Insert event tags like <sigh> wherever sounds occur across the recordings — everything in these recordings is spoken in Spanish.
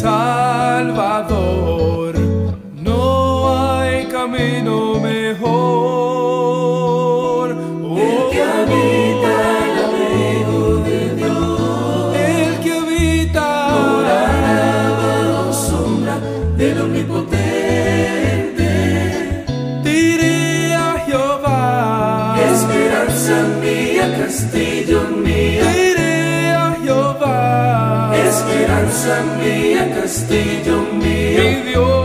Salvador. Mía, castillo mío. Mi Dios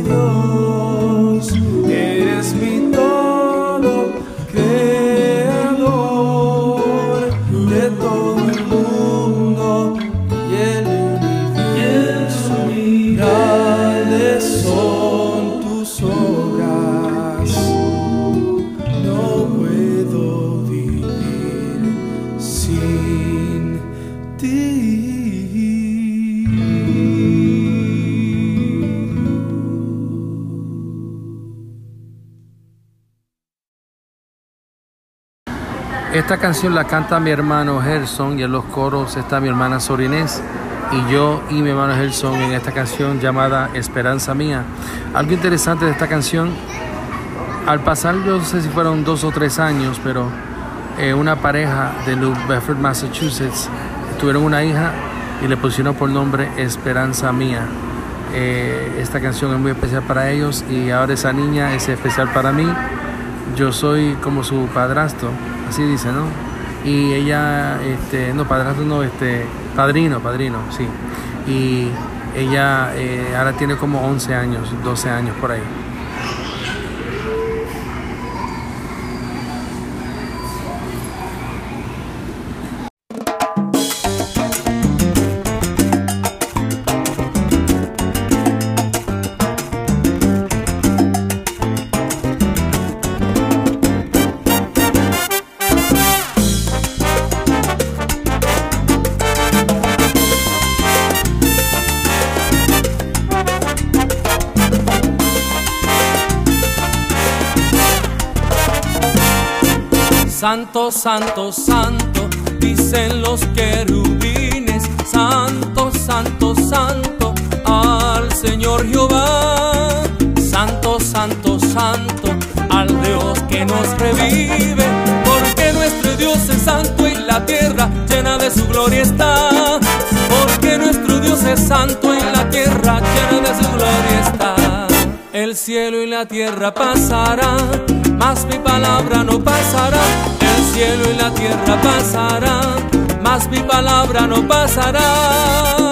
Dios, Esta canción la canta mi hermano Gerson y en los coros está mi hermana Sorinés y yo y mi hermano Gerson en esta canción llamada Esperanza Mía. Algo interesante de esta canción, al pasar yo no sé si fueron dos o tres años, pero eh, una pareja de New Bedford, Massachusetts, tuvieron una hija y le pusieron por nombre Esperanza Mía. Eh, esta canción es muy especial para ellos y ahora esa niña es especial para mí. Yo soy como su padrastro, así dice, ¿no? Y ella, este, no, padrastro no, este, padrino, padrino, sí. Y ella eh, ahora tiene como 11 años, 12 años por ahí. Santo, santo, santo, dicen los querubines, santo, santo, santo, al Señor Jehová. Santo, santo, santo, al Dios que nos revive, porque nuestro Dios es santo y la tierra llena de su gloria está. Porque nuestro Dios es santo y la tierra llena de su gloria cielo y la tierra pasarán, mas mi palabra no pasará. El cielo y la tierra pasarán, mas mi palabra no pasará.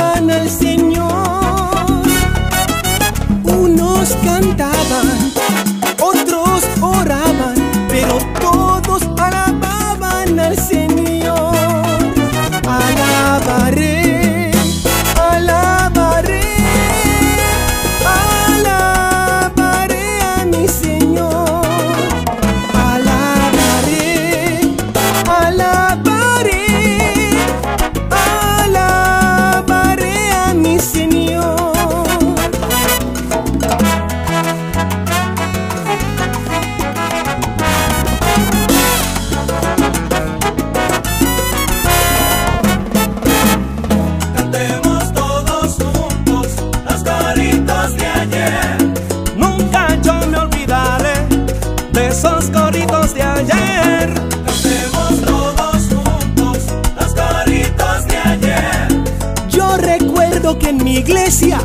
Alababan al mi iglesia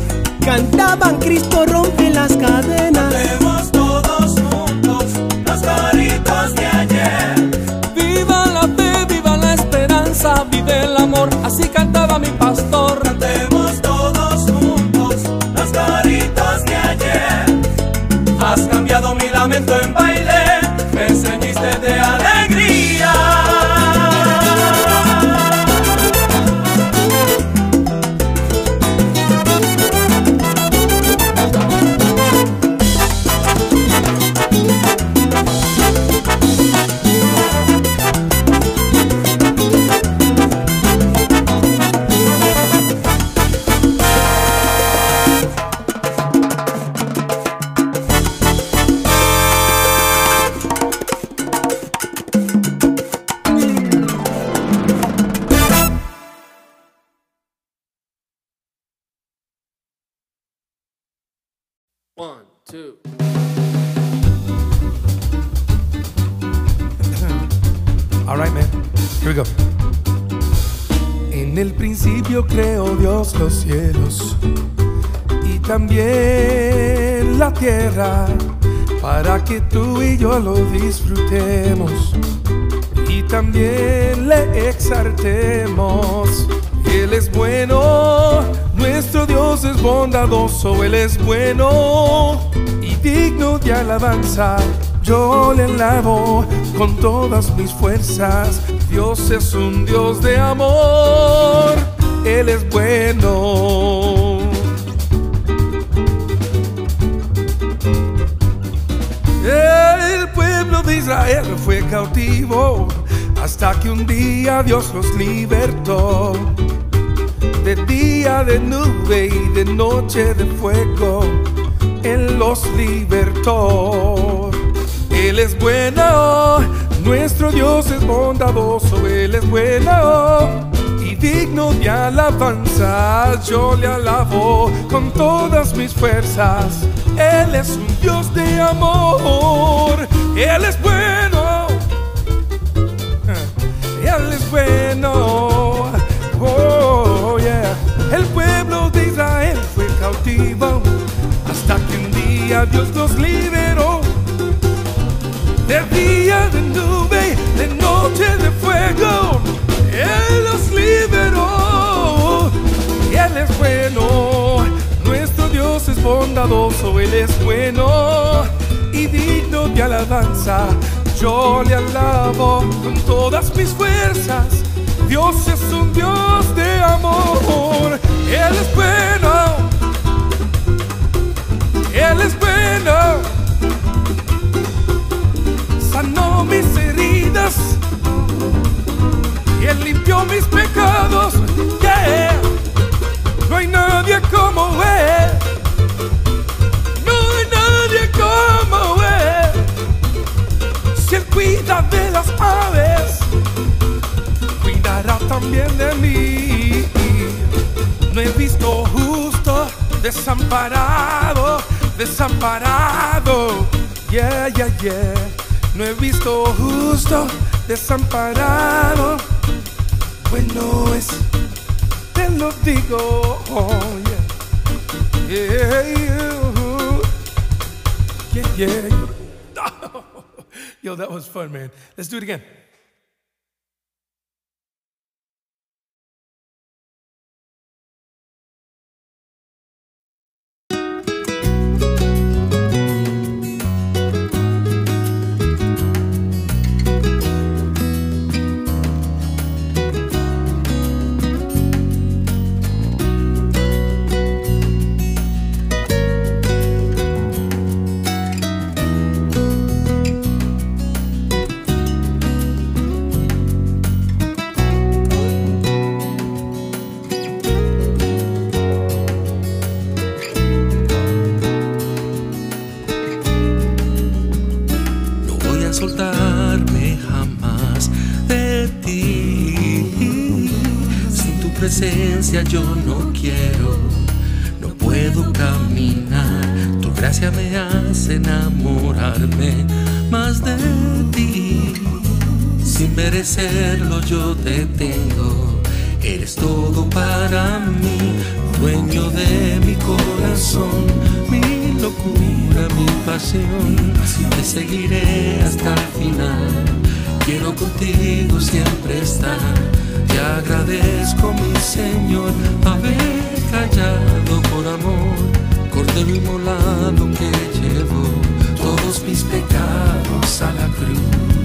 cantaban Cristo rompe las cadenas. Cantemos todos juntos las caritas de ayer. Viva la fe, viva la esperanza, vive el amor, así cantaba mi pastor. Cantemos todos juntos las caritas de ayer. Has cambiado mi lamento en baile, One, two. <clears throat> All right, man. Here we go. En el principio creó Dios los cielos y también la tierra para que tú y yo lo disfrutemos y también le exaltemos. Bondadoso, Él es bueno y digno de alabanza. Yo le alabo con todas mis fuerzas. Dios es un Dios de amor, Él es bueno. El pueblo de Israel fue cautivo hasta que un día Dios los libertó. De nube y de noche de fuego, Él los libertó. Él es bueno, nuestro Dios es bondadoso, Él es bueno y digno de alabanza. Yo le alabo con todas mis fuerzas. Él es un Dios de amor, Él es bueno. Él es bueno Dios nos liberó. De día de nube, de noche de fuego, Él nos liberó. Y Él es bueno, nuestro Dios es bondadoso, Él es bueno y digno de alabanza. Yo le alabo con todas mis fuerzas. Dios es un Dios las aves, cuidará también de mí. No he visto justo desamparado, desamparado. Yeah, yeah, yeah. No he visto justo desamparado. Bueno es, te lo digo. Oh, yeah. Yeah, yeah, yeah. Yo, that was fun, man. Let's do it again. Yo no quiero, no puedo caminar. Tu gracia me hace enamorarme más de ti. Sin merecerlo yo te tengo. Eres todo para mí, dueño de mi corazón, mi locura, mi pasión. Te seguiré hasta el final. Quiero contigo siempre estar. Te agradezco, mi Señor, haber callado por amor. Cordero inmolado que llevo todos mis pecados a la cruz.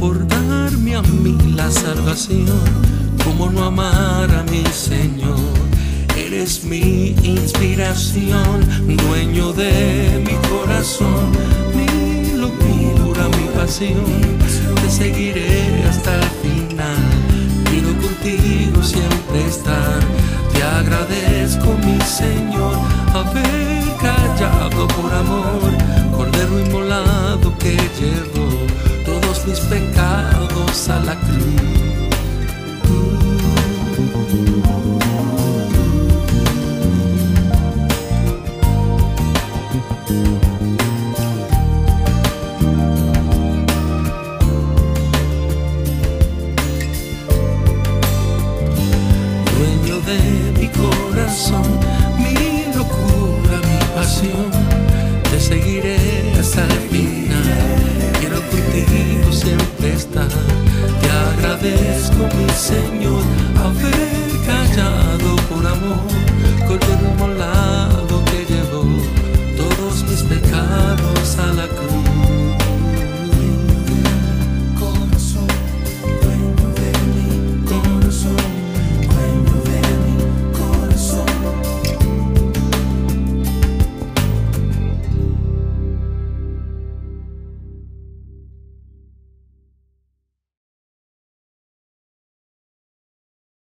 Por darme a mí la salvación. ¿Cómo no amar a mi Señor? Eres mi inspiración, dueño de mi corazón, mi locura, mi pasión. Te seguiré hasta el final. Quiero contigo siempre estar. Te agradezco, mi Señor, haber callado por amor. Cordero inmolado que llevó todos mis pecados a la cruz.